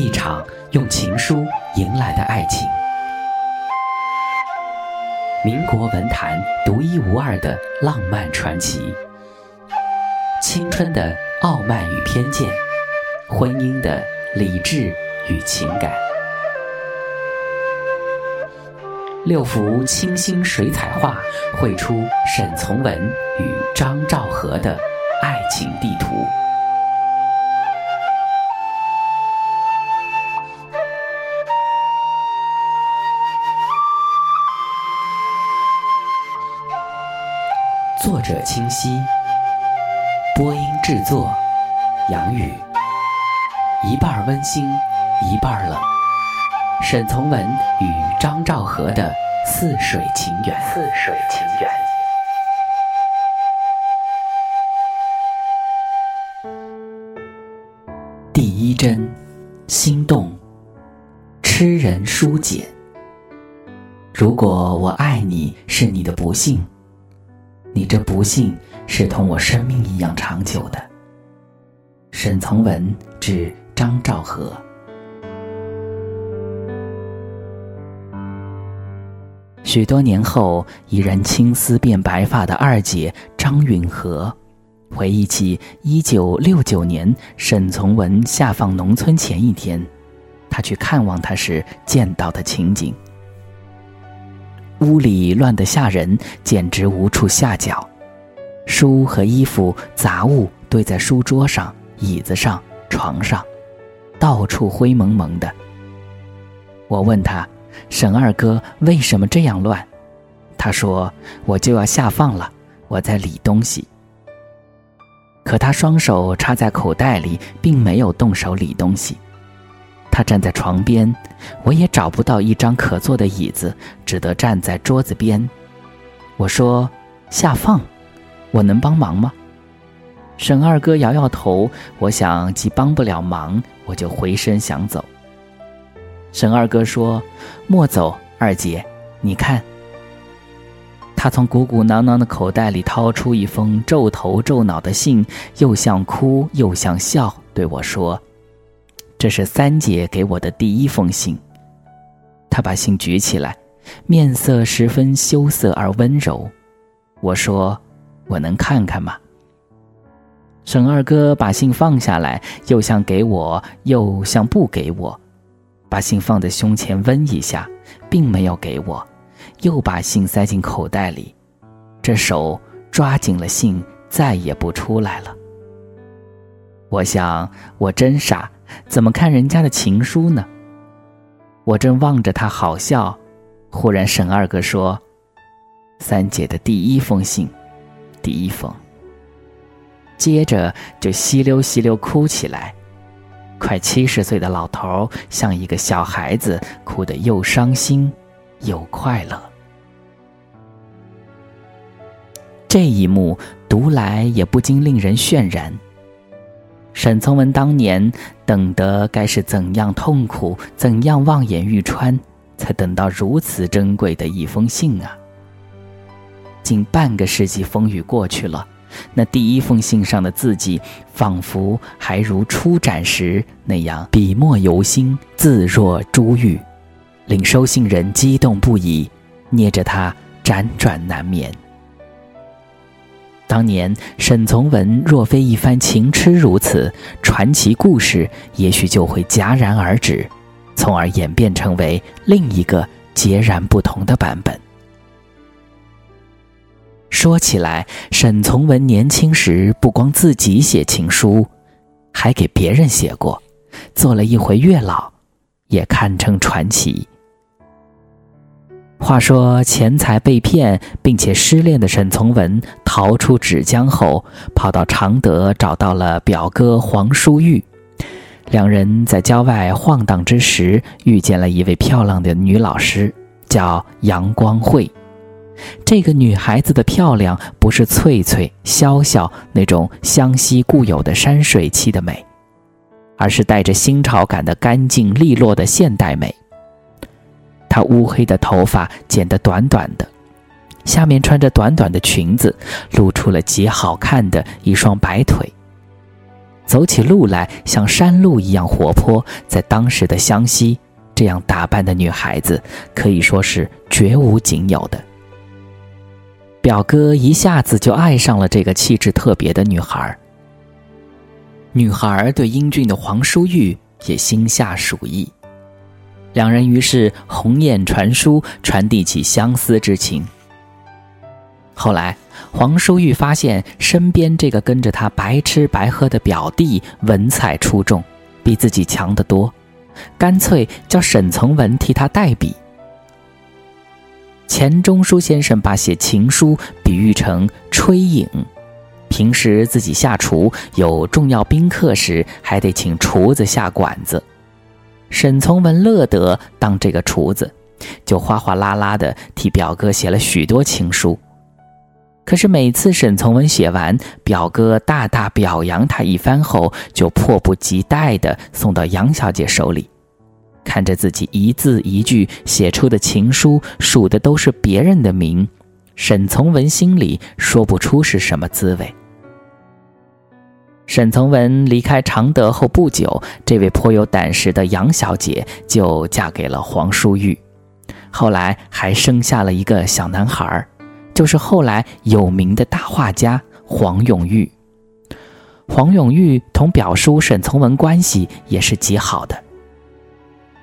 一场用情书迎来的爱情。民国文坛独一无二的浪漫传奇，青春的傲慢与偏见，婚姻的理智与情感。六幅清新水彩画绘出沈从文与张兆和的爱情地图。者清晰，播音制作杨宇，一半温馨，一半冷。沈从文与张兆和的似水情缘。似水情缘。第一针，心动，痴人书简。如果我爱你是你的不幸，你这不幸是同我生命一样长久的。沈从文致张兆和。许多年后，已然青丝变白发的二姐张允和，回忆起一九六九年沈从文下放农村前一天，他去看望他时见到的情景。屋里乱得吓人，简直无处下脚，书和衣服杂物堆在书桌上、椅子上、床上，到处灰蒙蒙的。我问他。沈二哥为什么这样乱？他说：“我就要下放了，我在理东西。”可他双手插在口袋里，并没有动手理东西。他站在床边，我也找不到一张可坐的椅子，只得站在桌子边。我说：“下放，我能帮忙吗？”沈二哥摇摇头。我想既帮不了忙，我就回身想走。沈二哥说：“莫走，二姐，你看。”他从鼓鼓囊囊的口袋里掏出一封皱头皱脑的信，又像哭又像笑，对我说：“这是三姐给我的第一封信。”她把信举起来，面色十分羞涩而温柔。我说：“我能看看吗？”沈二哥把信放下来，又像给我，又像不给我。把信放在胸前温一下，并没有给我，又把信塞进口袋里，这手抓紧了信，再也不出来了。我想，我真傻，怎么看人家的情书呢？我正望着他好笑，忽然沈二哥说：“三姐的第一封信，第一封。”接着就稀溜稀溜哭起来。快七十岁的老头像一个小孩子，哭得又伤心又快乐。这一幕读来也不禁令人渲染。沈从文当年等得该是怎样痛苦，怎样望眼欲穿，才等到如此珍贵的一封信啊！近半个世纪风雨过去了。那第一封信上的字迹，仿佛还如初展时那样笔墨犹新，字若珠玉，令收信人激动不已，捏着它辗转难眠。当年沈从文若非一番情痴如此，传奇故事也许就会戛然而止，从而演变成为另一个截然不同的版本。说起来，沈从文年轻时不光自己写情书，还给别人写过，做了一回月老，也堪称传奇。话说钱财被骗并且失恋的沈从文逃出芷江后，跑到常德找到了表哥黄淑玉，两人在郊外晃荡之时，遇见了一位漂亮的女老师，叫杨光慧。这个女孩子的漂亮，不是翠翠、潇潇那种湘西固有的山水气的美，而是带着新潮感的干净利落的现代美。她乌黑的头发剪得短短的，下面穿着短短的裙子，露出了极好看的一双白腿。走起路来像山路一样活泼。在当时的湘西，这样打扮的女孩子可以说是绝无仅有的。表哥一下子就爱上了这个气质特别的女孩。女孩对英俊的黄淑玉也心下属意，两人于是鸿雁传书，传递起相思之情。后来，黄淑玉发现身边这个跟着他白吃白喝的表弟文采出众，比自己强得多，干脆叫沈从文替他代笔。钱钟书先生把写情书比喻成吹影，平时自己下厨有重要宾客时，还得请厨子下馆子。沈从文乐得当这个厨子，就哗哗啦啦的替表哥写了许多情书。可是每次沈从文写完，表哥大大表扬他一番后，就迫不及待地送到杨小姐手里。看着自己一字一句写出的情书，署的都是别人的名，沈从文心里说不出是什么滋味。沈从文离开常德后不久，这位颇有胆识的杨小姐就嫁给了黄淑玉，后来还生下了一个小男孩，就是后来有名的大画家黄永玉。黄永玉同表叔沈从文关系也是极好的。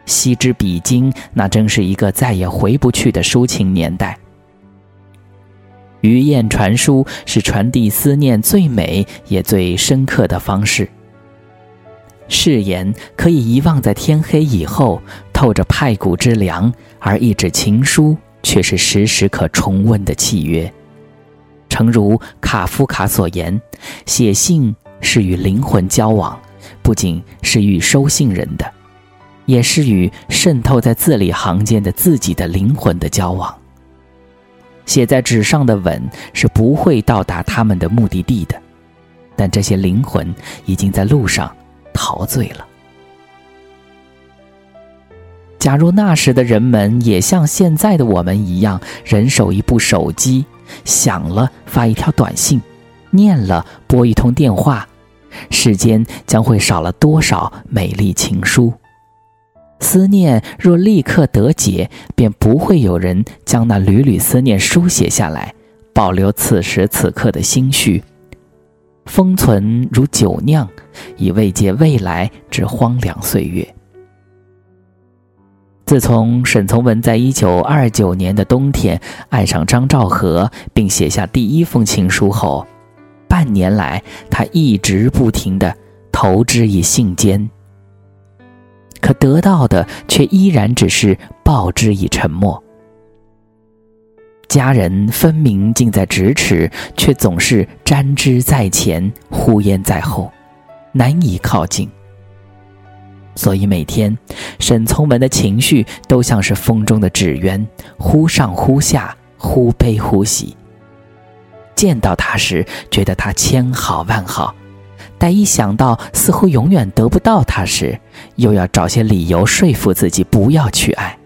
昔之比今，那真是一个再也回不去的抒情年代。余雁传书是传递思念最美也最深刻的方式。誓言可以遗忘在天黑以后，透着派骨之凉；而一纸情书却是时时可重温的契约。诚如卡夫卡所言，写信是与灵魂交往，不仅是与收信人的。也是与渗透在字里行间的自己的灵魂的交往。写在纸上的吻是不会到达他们的目的地的，但这些灵魂已经在路上陶醉了。假如那时的人们也像现在的我们一样，人手一部手机，响了发一条短信，念了拨一通电话，世间将会少了多少美丽情书？思念若立刻得解，便不会有人将那缕缕思念书写下来，保留此时此刻的心绪，封存如酒酿，以慰藉未来之荒凉岁月。自从沈从文在一九二九年的冬天爱上张兆和，并写下第一封情书后，半年来他一直不停地投之以信笺。可得到的却依然只是报之以沉默。家人分明近在咫尺，却总是沾之在前，呼烟在后，难以靠近。所以每天，沈从文的情绪都像是风中的纸鸢，忽上忽下，忽悲忽喜。见到他时，觉得他千好万好。但一想到似乎永远得不到他时，又要找些理由说服自己不要去爱。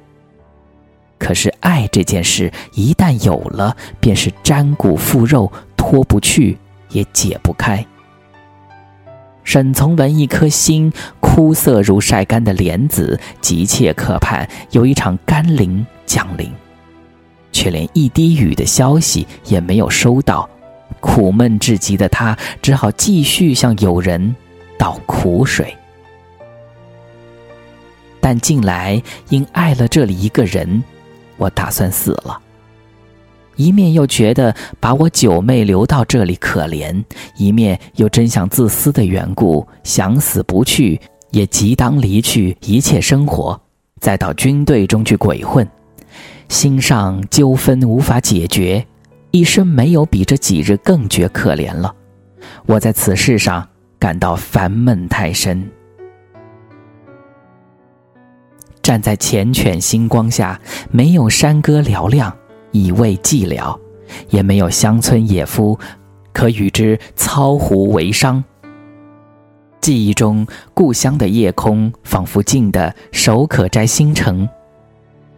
可是爱这件事一旦有了，便是沾骨附肉，脱不去也解不开。沈从文一颗心枯涩如晒干的莲子，急切渴盼有一场甘霖降临，却连一滴雨的消息也没有收到。苦闷至极的他，只好继续向友人倒苦水。但近来因爱了这里一个人，我打算死了。一面又觉得把我九妹留到这里可怜，一面又真想自私的缘故，想死不去，也即当离去一切生活，再到军队中去鬼混。心上纠纷无法解决。一生没有比这几日更觉可怜了，我在此事上感到烦闷太深。站在缱绻星光下，没有山歌嘹亮以慰寂寥，也没有乡村野夫可与之操胡为商。记忆中故乡的夜空仿佛静的手可摘星辰，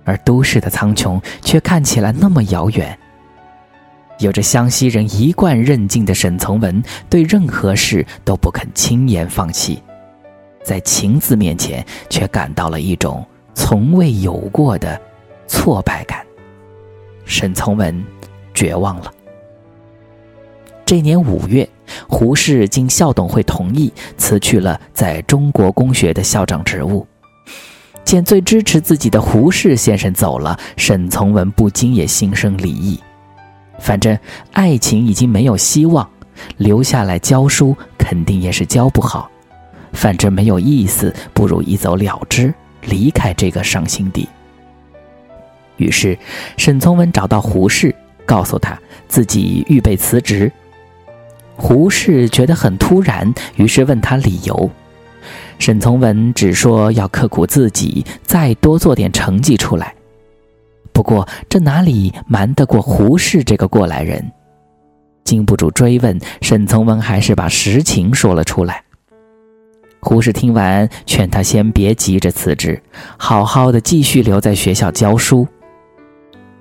而都市的苍穹却看起来那么遥远。有着湘西人一贯韧劲的沈从文，对任何事都不肯轻言放弃，在情字面前却感到了一种从未有过的挫败感。沈从文绝望了。这年五月，胡适经校董会同意，辞去了在中国公学的校长职务。见最支持自己的胡适先生走了，沈从文不禁也心生离意。反正爱情已经没有希望，留下来教书肯定也是教不好。反正没有意思，不如一走了之，离开这个伤心地。于是，沈从文找到胡适，告诉他自己预备辞职。胡适觉得很突然，于是问他理由。沈从文只说要刻苦自己，再多做点成绩出来。不过这哪里瞒得过胡适这个过来人？经不住追问，沈从文还是把实情说了出来。胡适听完，劝他先别急着辞职，好好的继续留在学校教书。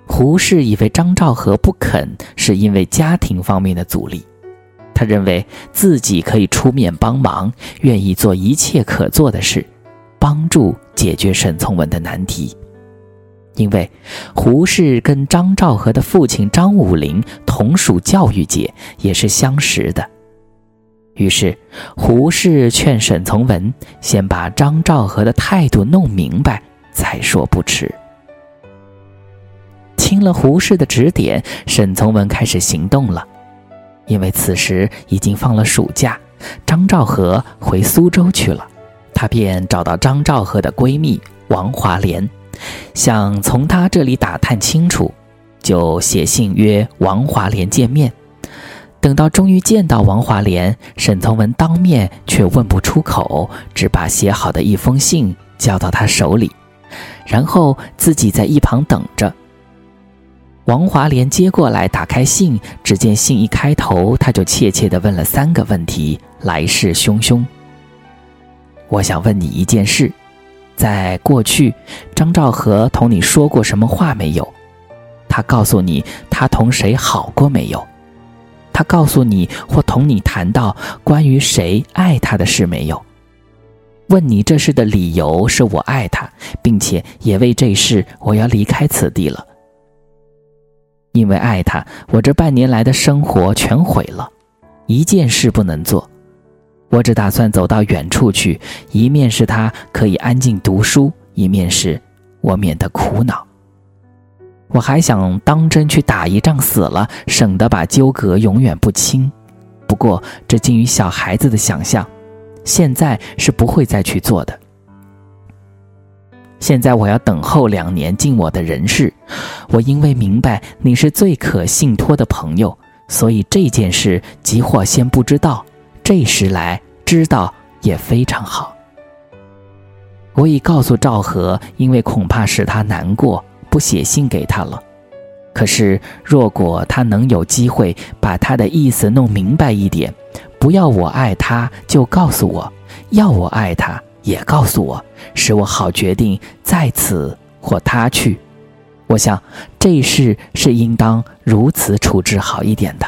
胡适以为张兆和不肯是因为家庭方面的阻力，他认为自己可以出面帮忙，愿意做一切可做的事，帮助解决沈从文的难题。因为胡适跟张兆和的父亲张武龄同属教育界，也是相识的。于是，胡适劝沈从文先把张兆和的态度弄明白，再说不迟。听了胡适的指点，沈从文开始行动了。因为此时已经放了暑假，张兆和回苏州去了，他便找到张兆和的闺蜜王华莲。想从他这里打探清楚，就写信约王华莲见面。等到终于见到王华莲，沈从文当面却问不出口，只把写好的一封信交到他手里，然后自己在一旁等着。王华莲接过来，打开信，只见信一开头，他就怯怯地问了三个问题，来势汹汹。我想问你一件事。在过去，张兆和同你说过什么话没有？他告诉你他同谁好过没有？他告诉你或同你谈到关于谁爱他的事没有？问你这事的理由是我爱他，并且也为这事我要离开此地了。因为爱他，我这半年来的生活全毁了，一件事不能做。我只打算走到远处去，一面是他可以安静读书，一面是我免得苦恼。我还想当真去打一仗死了，省得把纠葛永远不清。不过这近于小孩子的想象，现在是不会再去做的。现在我要等候两年尽我的人事。我因为明白你是最可信托的朋友，所以这件事即或先不知道。这时来知道也非常好。我已告诉赵和，因为恐怕使他难过，不写信给他了。可是若果他能有机会把他的意思弄明白一点，不要我爱他，就告诉我；要我爱他，也告诉我，使我好决定在此或他去。我想这事是应当如此处置好一点的。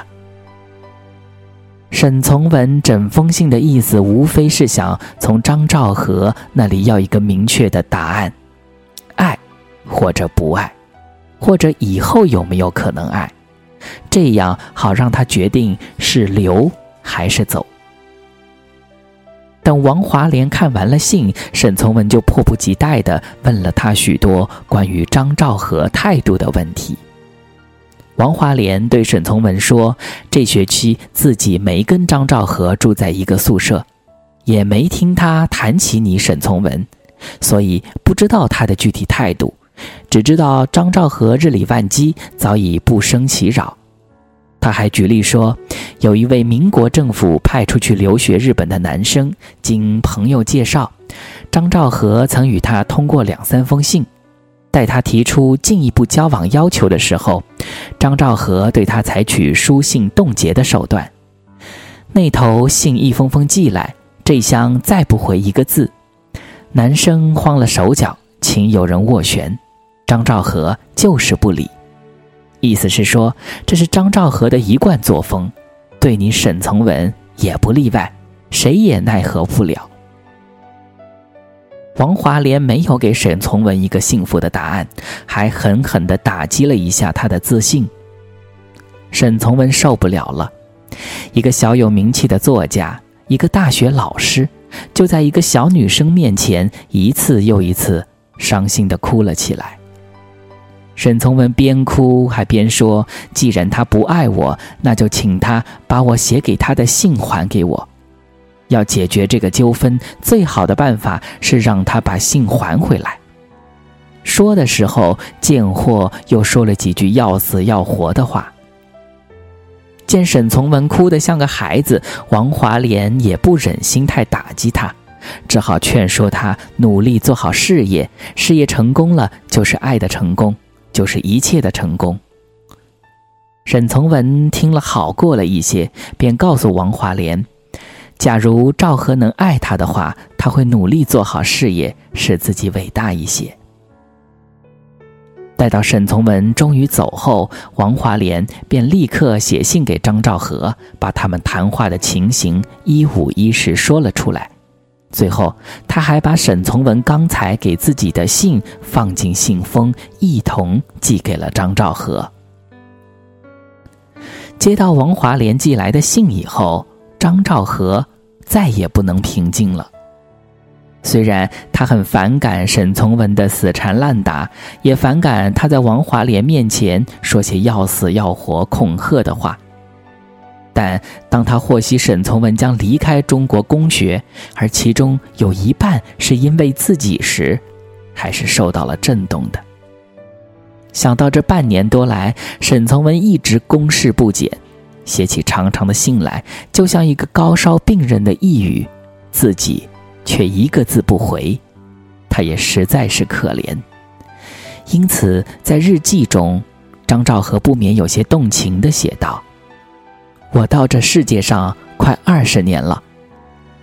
沈从文整封信的意思，无非是想从张兆和那里要一个明确的答案：爱，或者不爱，或者以后有没有可能爱，这样好让他决定是留还是走。等王华莲看完了信，沈从文就迫不及待地问了他许多关于张兆和态度的问题。王华莲对沈从文说：“这学期自己没跟张兆和住在一个宿舍，也没听他谈起你沈从文，所以不知道他的具体态度，只知道张兆和日理万机，早已不生其扰。他还举例说，有一位民国政府派出去留学日本的男生，经朋友介绍，张兆和曾与他通过两三封信。”待他提出进一步交往要求的时候，张兆和对他采取书信冻结的手段。那头信一封封寄来，这厢再不回一个字。男生慌了手脚，请有人斡旋，张兆和就是不理。意思是说，这是张兆和的一贯作风，对你沈从文也不例外，谁也奈何不了。王华莲没有给沈从文一个幸福的答案，还狠狠地打击了一下他的自信。沈从文受不了了，一个小有名气的作家，一个大学老师，就在一个小女生面前一次又一次伤心地哭了起来。沈从文边哭还边说：“既然他不爱我，那就请他把我写给他的信还给我。要解决这个纠纷，最好的办法是让他把信还回来。”说的时候，贱货又说了几句要死要活的话。见沈从文哭得像个孩子，王华莲也不忍心太打击他，只好劝说他努力做好事业，事业成功了就是爱的成功，就是一切的成功。沈从文听了好过了一些，便告诉王华莲，假如赵和能爱他的话，他会努力做好事业，使自己伟大一些。待到沈从文终于走后，王华莲便立刻写信给张兆和，把他们谈话的情形一五一十说了出来。最后，他还把沈从文刚才给自己的信放进信封，一同寄给了张兆和。接到王华莲寄来的信以后，张兆和再也不能平静了。虽然他很反感沈从文的死缠烂打，也反感他在王华莲面前说些要死要活、恐吓的话，但当他获悉沈从文将离开中国公学，而其中有一半是因为自己时，还是受到了震动的。想到这半年多来，沈从文一直攻势不减，写起长长的信来，就像一个高烧病人的抑郁，自己。却一个字不回，他也实在是可怜。因此，在日记中，张兆和不免有些动情地写道：“我到这世界上快二十年了，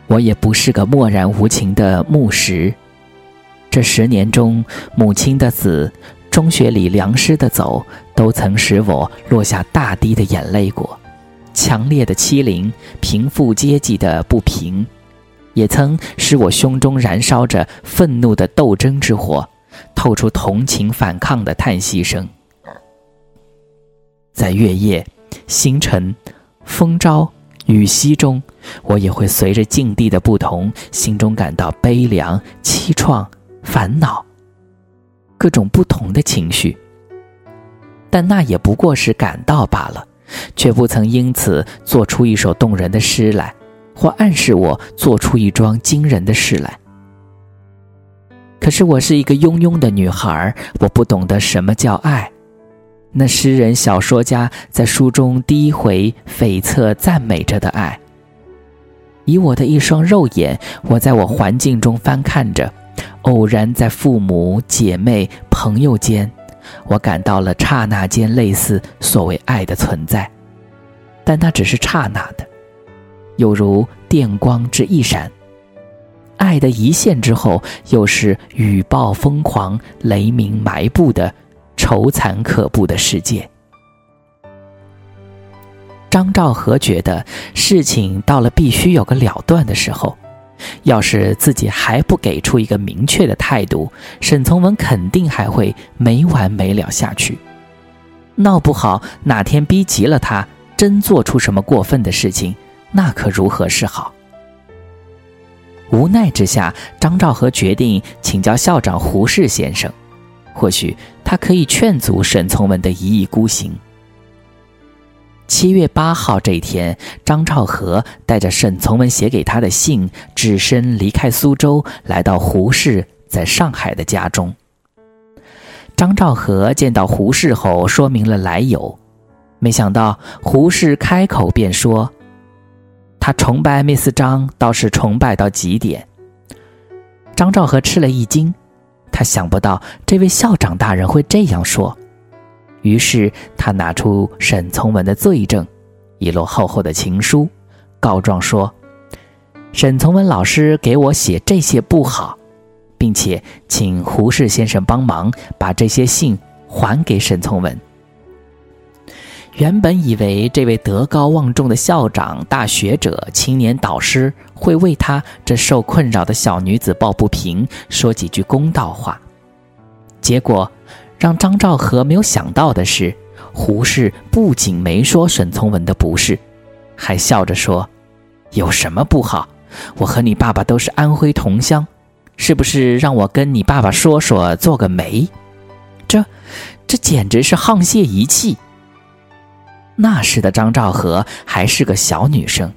我也不是个漠然无情的木石。这十年中，母亲的死，中学里良师的走，都曾使我落下大滴的眼泪过。强烈的欺凌，贫富阶级的不平。”也曾使我胸中燃烧着愤怒的斗争之火，透出同情反抗的叹息声。在月夜、星辰、风朝、雨夕中，我也会随着境地的不同，心中感到悲凉、凄怆、烦恼，各种不同的情绪。但那也不过是感到罢了，却不曾因此做出一首动人的诗来。或暗示我做出一桩惊人的事来。可是我是一个庸庸的女孩，我不懂得什么叫爱。那诗人、小说家在书中第一回悱恻赞美着的爱，以我的一双肉眼，我在我环境中翻看着，偶然在父母、姐妹、朋友间，我感到了刹那间类似所谓爱的存在，但那只是刹那的。犹如电光之一闪，爱的一线之后，又是雨暴疯狂、雷鸣埋布的愁惨可怖的世界。张兆和觉得事情到了必须有个了断的时候，要是自己还不给出一个明确的态度，沈从文肯定还会没完没了下去。闹不好哪天逼急了他，真做出什么过分的事情。那可如何是好？无奈之下，张兆和决定请教校长胡适先生，或许他可以劝阻沈从文的一意孤行。七月八号这一天，张兆和带着沈从文写给他的信，只身离开苏州，来到胡适在上海的家中。张兆和见到胡适后，说明了来由，没想到胡适开口便说。他崇拜 Miss 张，倒是崇拜到极点。张兆和吃了一惊，他想不到这位校长大人会这样说，于是他拿出沈从文的罪证，一摞厚厚的情书，告状说：“沈从文老师给我写这些不好，并且请胡适先生帮忙把这些信还给沈从文。”原本以为这位德高望重的校长、大学者、青年导师会为他这受困扰的小女子抱不平，说几句公道话。结果，让张兆和没有想到的是，胡适不仅没说沈从文的不是，还笑着说：“有什么不好？我和你爸爸都是安徽同乡，是不是让我跟你爸爸说说，做个媒？这，这简直是沆瀣一气。”那时的张兆和还是个小女生，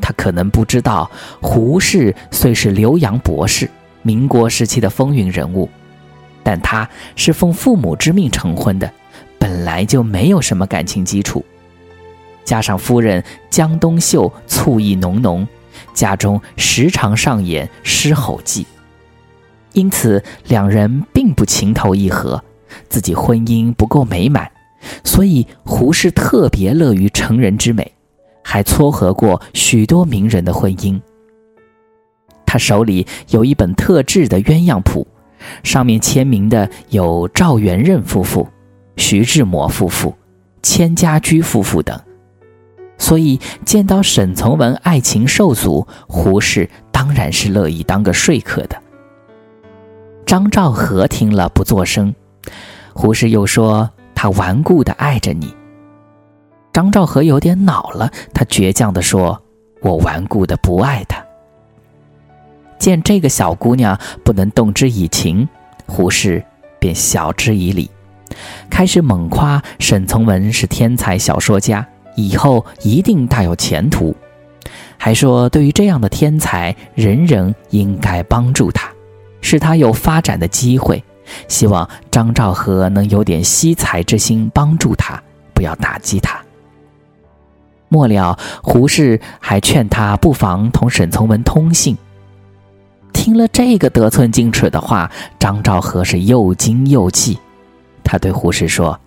她可能不知道，胡适虽是留洋博士，民国时期的风云人物，但他是奉父母之命成婚的，本来就没有什么感情基础，加上夫人江冬秀醋意浓浓，家中时常上演狮吼记，因此两人并不情投意合，自己婚姻不够美满。所以，胡适特别乐于成人之美，还撮合过许多名人的婚姻。他手里有一本特制的鸳鸯谱，上面签名的有赵元任夫妇、徐志摩夫妇、千家驹夫妇等。所以，见到沈从文爱情受阻，胡适当然是乐意当个说客的。张兆和听了不作声，胡适又说。他顽固的爱着你。张兆和有点恼了，他倔强的说：“我顽固的不爱他。”见这个小姑娘不能动之以情，胡适便晓之以理，开始猛夸沈从文是天才小说家，以后一定大有前途，还说对于这样的天才，人人应该帮助他，使他有发展的机会。希望张兆和能有点惜才之心，帮助他，不要打击他。末了，胡适还劝他不妨同沈从文通信。听了这个得寸进尺的话，张兆和是又惊又气。他对胡适说：“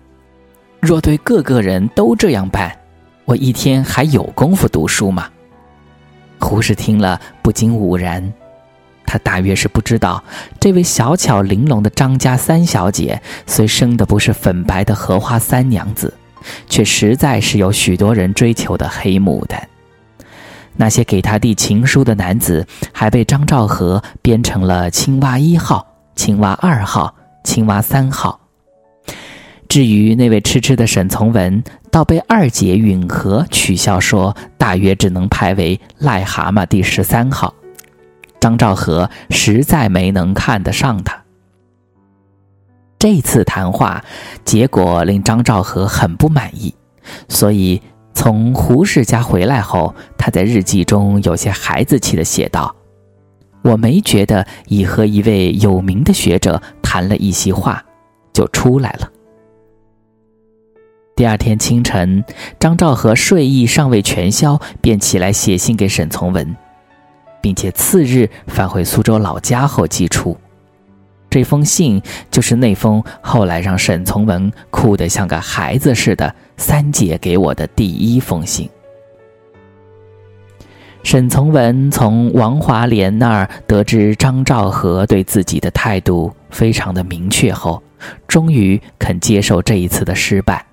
若对个个人都这样办，我一天还有功夫读书吗？”胡适听了，不禁兀然。他大约是不知道，这位小巧玲珑的张家三小姐，虽生的不是粉白的荷花三娘子，却实在是有许多人追求的黑牡丹。那些给他递情书的男子，还被张兆和编成了青蛙一号、青蛙二号、青蛙三号。至于那位痴痴的沈从文，倒被二姐允和取笑说，大约只能排为癞蛤蟆第十三号。张兆和实在没能看得上他。这次谈话结果令张兆和很不满意，所以从胡适家回来后，他在日记中有些孩子气的写道：“我没觉得已和一位有名的学者谈了一席话，就出来了。”第二天清晨，张兆和睡意尚未全消，便起来写信给沈从文。并且次日返回苏州老家后寄出，这封信就是那封后来让沈从文哭得像个孩子似的三姐给我的第一封信。沈从文从王华莲那儿得知张兆和对自己的态度非常的明确后，终于肯接受这一次的失败。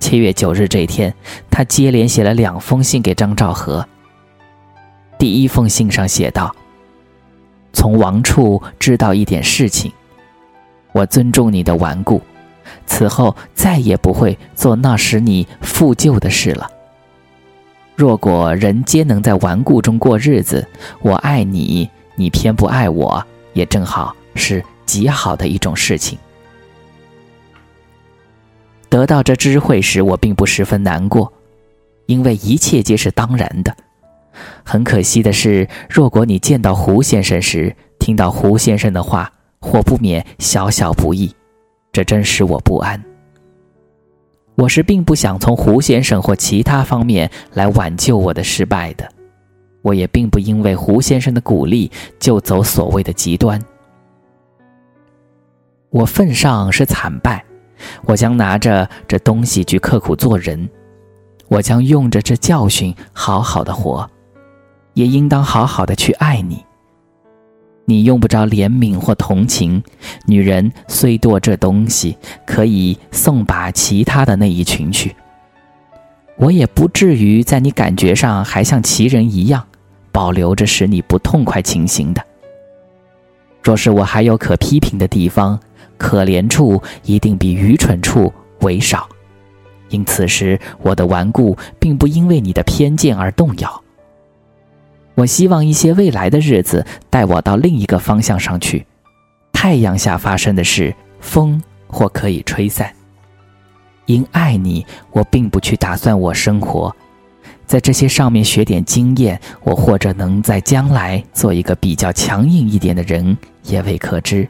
七月九日这天，他接连写了两封信给张兆和。第一封信上写道：“从王处知道一点事情，我尊重你的顽固，此后再也不会做那使你负疚的事了。若果人皆能在顽固中过日子，我爱你，你偏不爱我，也正好是极好的一种事情。得到这知会时，我并不十分难过，因为一切皆是当然的。”很可惜的是，若果你见到胡先生时，听到胡先生的话，或不免小小不易，这真使我不安。我是并不想从胡先生或其他方面来挽救我的失败的，我也并不因为胡先生的鼓励就走所谓的极端。我份上是惨败，我将拿着这东西去刻苦做人，我将用着这教训好好的活。也应当好好的去爱你。你用不着怜悯或同情。女人虽多这东西，可以送把其他的那一群去。我也不至于在你感觉上还像其人一样，保留着使你不痛快情形的。若是我还有可批评的地方，可怜处一定比愚蠢处为少。因此时我的顽固，并不因为你的偏见而动摇。我希望一些未来的日子带我到另一个方向上去。太阳下发生的事，风或可以吹散。因爱你，我并不去打算我生活，在这些上面学点经验，我或者能在将来做一个比较强硬一点的人，也未可知。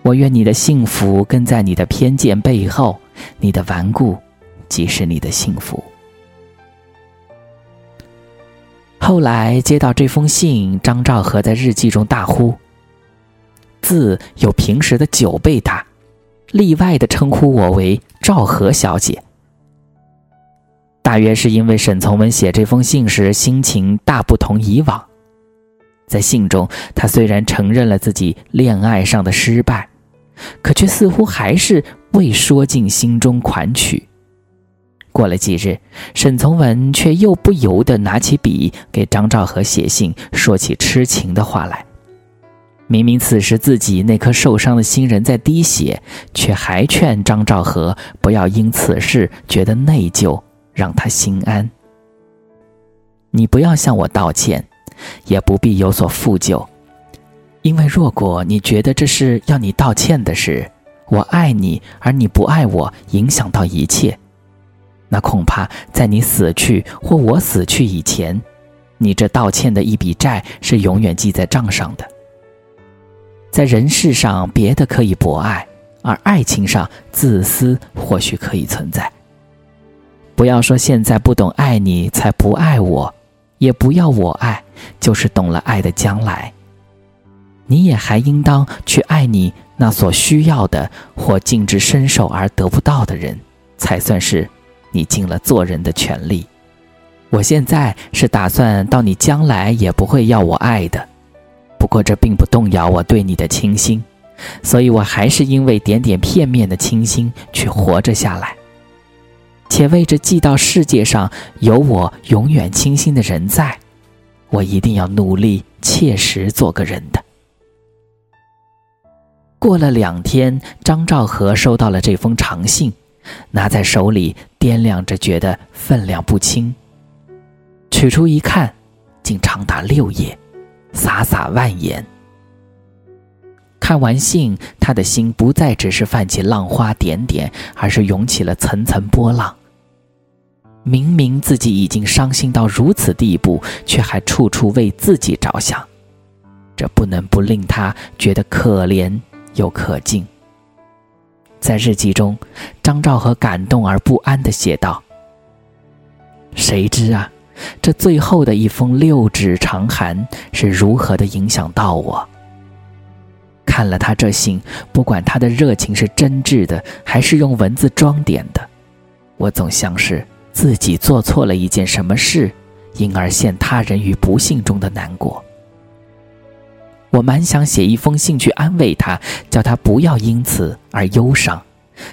我愿你的幸福跟在你的偏见背后，你的顽固即是你的幸福。后来接到这封信，张兆和在日记中大呼：“字有平时的九倍大。”例外的称呼我为赵和小姐，大约是因为沈从文写这封信时心情大不同以往。在信中，他虽然承认了自己恋爱上的失败，可却似乎还是未说尽心中款曲。过了几日，沈从文却又不由得拿起笔给张兆和写信，说起痴情的话来。明明此时自己那颗受伤的心人在滴血，却还劝张兆和不要因此事觉得内疚，让他心安。你不要向我道歉，也不必有所负疚，因为若果你觉得这是要你道歉的事，我爱你而你不爱我，影响到一切，那恐怕在你死去或我死去以前，你这道歉的一笔债是永远记在账上的。在人世上，别的可以博爱，而爱情上，自私或许可以存在。不要说现在不懂爱你才不爱我，也不要我爱，就是懂了爱的将来。你也还应当去爱你那所需要的或尽至伸手而得不到的人，才算是你尽了做人的权利。我现在是打算到你将来也不会要我爱的。不过这并不动摇我对你的倾心，所以我还是因为点点片面的倾心去活着下来，且为着记到世界上有我永远倾心的人在，我一定要努力切实做个人的。过了两天，张兆和收到了这封长信，拿在手里掂量着，觉得分量不轻。取出一看，竟长达六页。洒洒万言。看完信，他的心不再只是泛起浪花点点，而是涌起了层层波浪。明明自己已经伤心到如此地步，却还处处为自己着想，这不能不令他觉得可怜又可敬。在日记中，张兆和感动而不安地写道：“谁知啊？”这最后的一封六指长函是如何的影响到我？看了他这信，不管他的热情是真挚的，还是用文字装点的，我总像是自己做错了一件什么事，因而陷他人于不幸中的难过。我蛮想写一封信去安慰他，叫他不要因此而忧伤，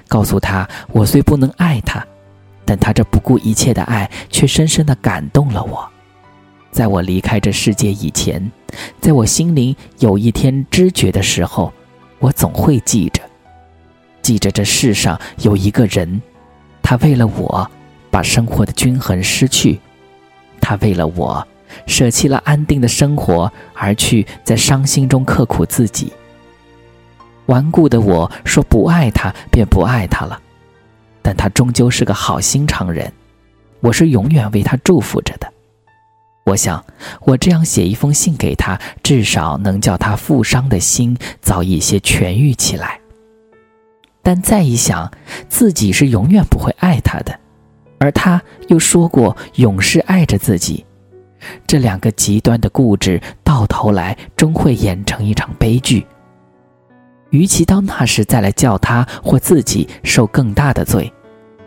告诉他我虽不能爱他。但他这不顾一切的爱，却深深的感动了我。在我离开这世界以前，在我心灵有一天知觉的时候，我总会记着，记着这世上有一个人，他为了我，把生活的均衡失去；他为了我，舍弃了安定的生活，而去在伤心中刻苦自己。顽固的我说不爱他，便不爱他了。但他终究是个好心肠人，我是永远为他祝福着的。我想，我这样写一封信给他，至少能叫他负伤的心早一些痊愈起来。但再一想，自己是永远不会爱他的，而他又说过永世爱着自己，这两个极端的固执，到头来终会演成一场悲剧。与其到那时再来叫他或自己受更大的罪。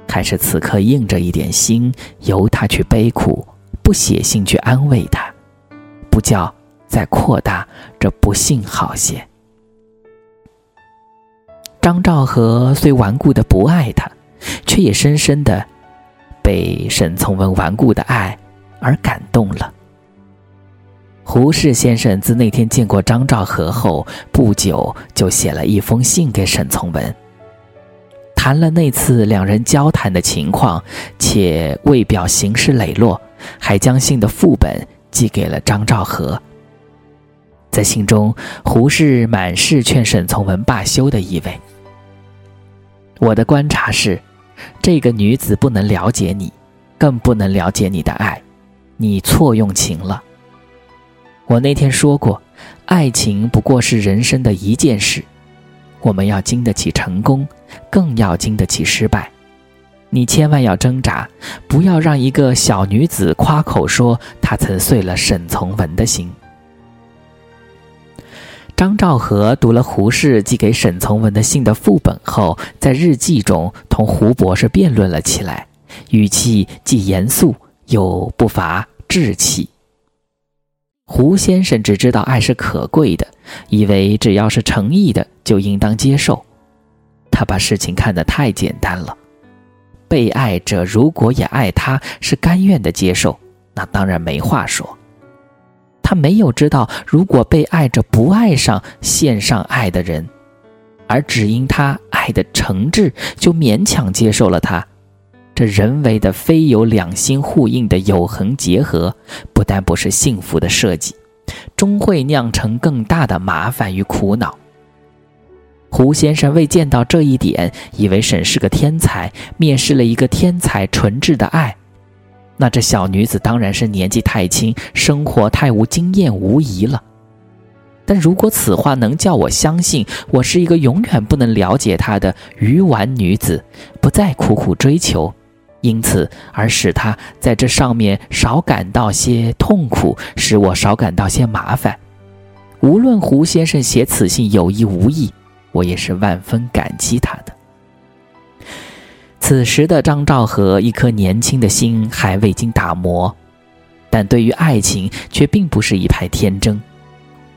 还是此刻硬着一点心，由他去悲苦，不写信去安慰他，不叫再扩大这不幸好些。张兆和虽顽固的不爱他，却也深深的被沈从文顽固的爱而感动了。胡适先生自那天见过张兆和后，不久就写了一封信给沈从文，谈了那次两人交谈的情况，且为表行事磊落，还将信的副本寄给了张兆和。在信中，胡适满是劝沈从文罢休的意味。我的观察是，这个女子不能了解你，更不能了解你的爱，你错用情了。我那天说过，爱情不过是人生的一件事，我们要经得起成功，更要经得起失败。你千万要挣扎，不要让一个小女子夸口说她曾碎了沈从文的心。张兆和读了胡适寄给沈从文的信的副本后，在日记中同胡博士辩论了起来，语气既严肃又不乏稚气。胡先生只知道爱是可贵的，以为只要是诚意的就应当接受，他把事情看得太简单了。被爱者如果也爱他，是甘愿的接受，那当然没话说。他没有知道，如果被爱者不爱上献上爱的人，而只因他爱的诚挚，就勉强接受了他，这人为的非有两心互应的有恒结合，不但不是幸福的设计，终会酿成更大的麻烦与苦恼。胡先生未见到这一点，以为沈是个天才，蔑视了一个天才纯挚的爱。那这小女子当然是年纪太轻，生活太无经验无疑了。但如果此话能叫我相信，我是一个永远不能了解她的愚顽女子，不再苦苦追求，因此而使他在这上面少感到些痛苦，使我少感到些麻烦。无论胡先生写此信有意无意，我也是万分感激他的。此时的张兆和一颗年轻的心还未经打磨，但对于爱情却并不是一派天真，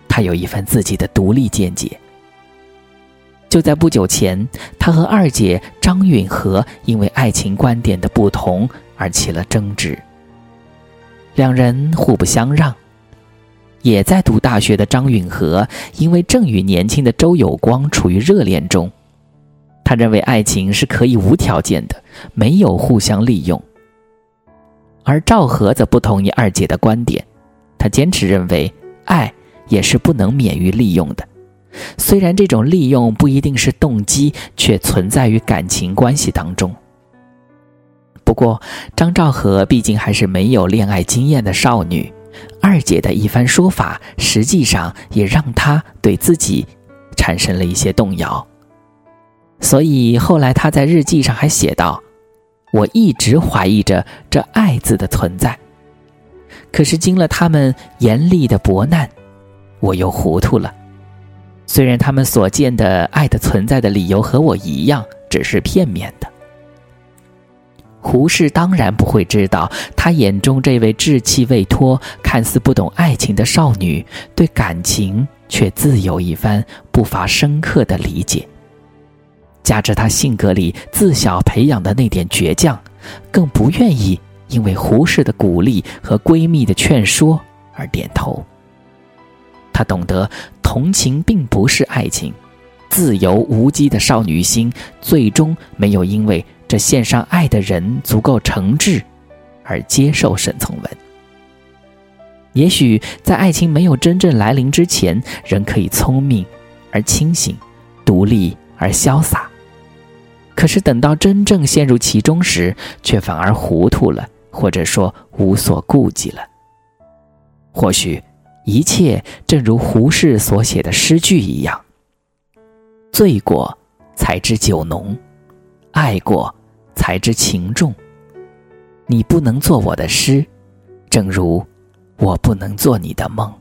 他有一份自己的独立见解。就在不久前，他和二姐张允和因为爱情观点的不同而起了争执，两人互不相让。也在读大学的张允和，因为正与年轻的周有光处于热恋中。他认为爱情是可以无条件的，没有互相利用。而赵和则不同意二姐的观点，他坚持认为爱也是不能免于利用的，虽然这种利用不一定是动机，却存在于感情关系当中。不过，张兆和毕竟还是没有恋爱经验的少女，二姐的一番说法，实际上也让她对自己产生了一些动摇。所以后来他在日记上还写道：“我一直怀疑着这爱字的存在，可是经了他们严厉的驳难，我又糊涂了。虽然他们所见的爱的存在的理由和我一样，只是片面的。”胡适当然不会知道，他眼中这位稚气未脱、看似不懂爱情的少女，对感情却自有一番不乏深刻的理解。加之他性格里自小培养的那点倔强，更不愿意因为胡适的鼓励和闺蜜的劝说而点头。他懂得同情并不是爱情，自由无羁的少女心最终没有因为这献上爱的人足够诚挚而接受沈从文。也许在爱情没有真正来临之前，人可以聪明而清醒，独立而潇洒。可是等到真正陷入其中时，却反而糊涂了，或者说无所顾忌了。或许，一切正如胡适所写的诗句一样：“醉过才知酒浓，爱过才知情重。你不能做我的诗，正如我不能做你的梦。”